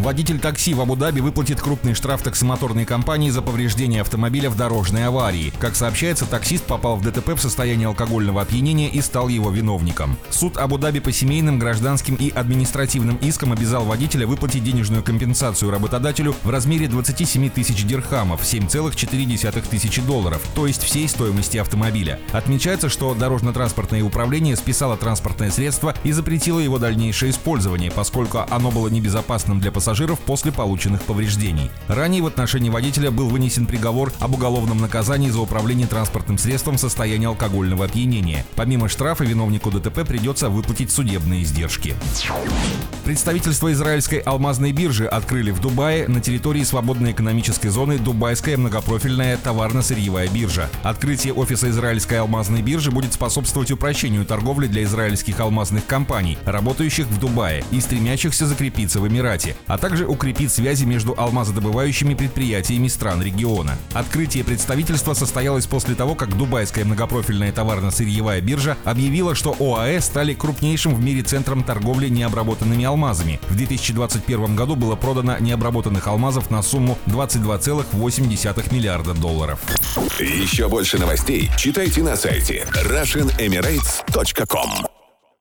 Водитель такси в Абу-Даби выплатит крупный штраф таксомоторной компании за повреждение автомобиля в дорожной аварии. Как сообщается, таксист попал в ДТП в состоянии алкогольного опьянения и стал его виновником. Суд Абу-Даби по семейным, гражданским и административным искам обязал водителя выплатить денежную компенсацию работодателю в размере 27 тысяч дирхамов, 7,4 тысячи долларов, то есть всей стоимости автомобиля. Отмечается, что дорожно-транспортное управление списало транспортное средство и запретило его дальнейшее использование, поскольку оно было небезопасным для пассажиров пассажиров после полученных повреждений. Ранее в отношении водителя был вынесен приговор об уголовном наказании за управление транспортным средством в состоянии алкогольного опьянения. Помимо штрафа виновнику ДТП придется выплатить судебные издержки. Представительство израильской алмазной биржи открыли в Дубае на территории свободной экономической зоны Дубайская многопрофильная товарно-сырьевая биржа. Открытие офиса израильской алмазной биржи будет способствовать упрощению торговли для израильских алмазных компаний, работающих в Дубае и стремящихся закрепиться в Эмирате, а также укрепит связи между алмазодобывающими предприятиями стран региона. Открытие представительства состоялось после того, как Дубайская многопрофильная товарно-сырьевая биржа объявила, что ОАЭ стали крупнейшим в мире центром торговли необработанными алмазами. В 2021 году было продано необработанных алмазов на сумму 22,8 миллиарда долларов. Еще больше новостей читайте на сайте RussianEmirates.com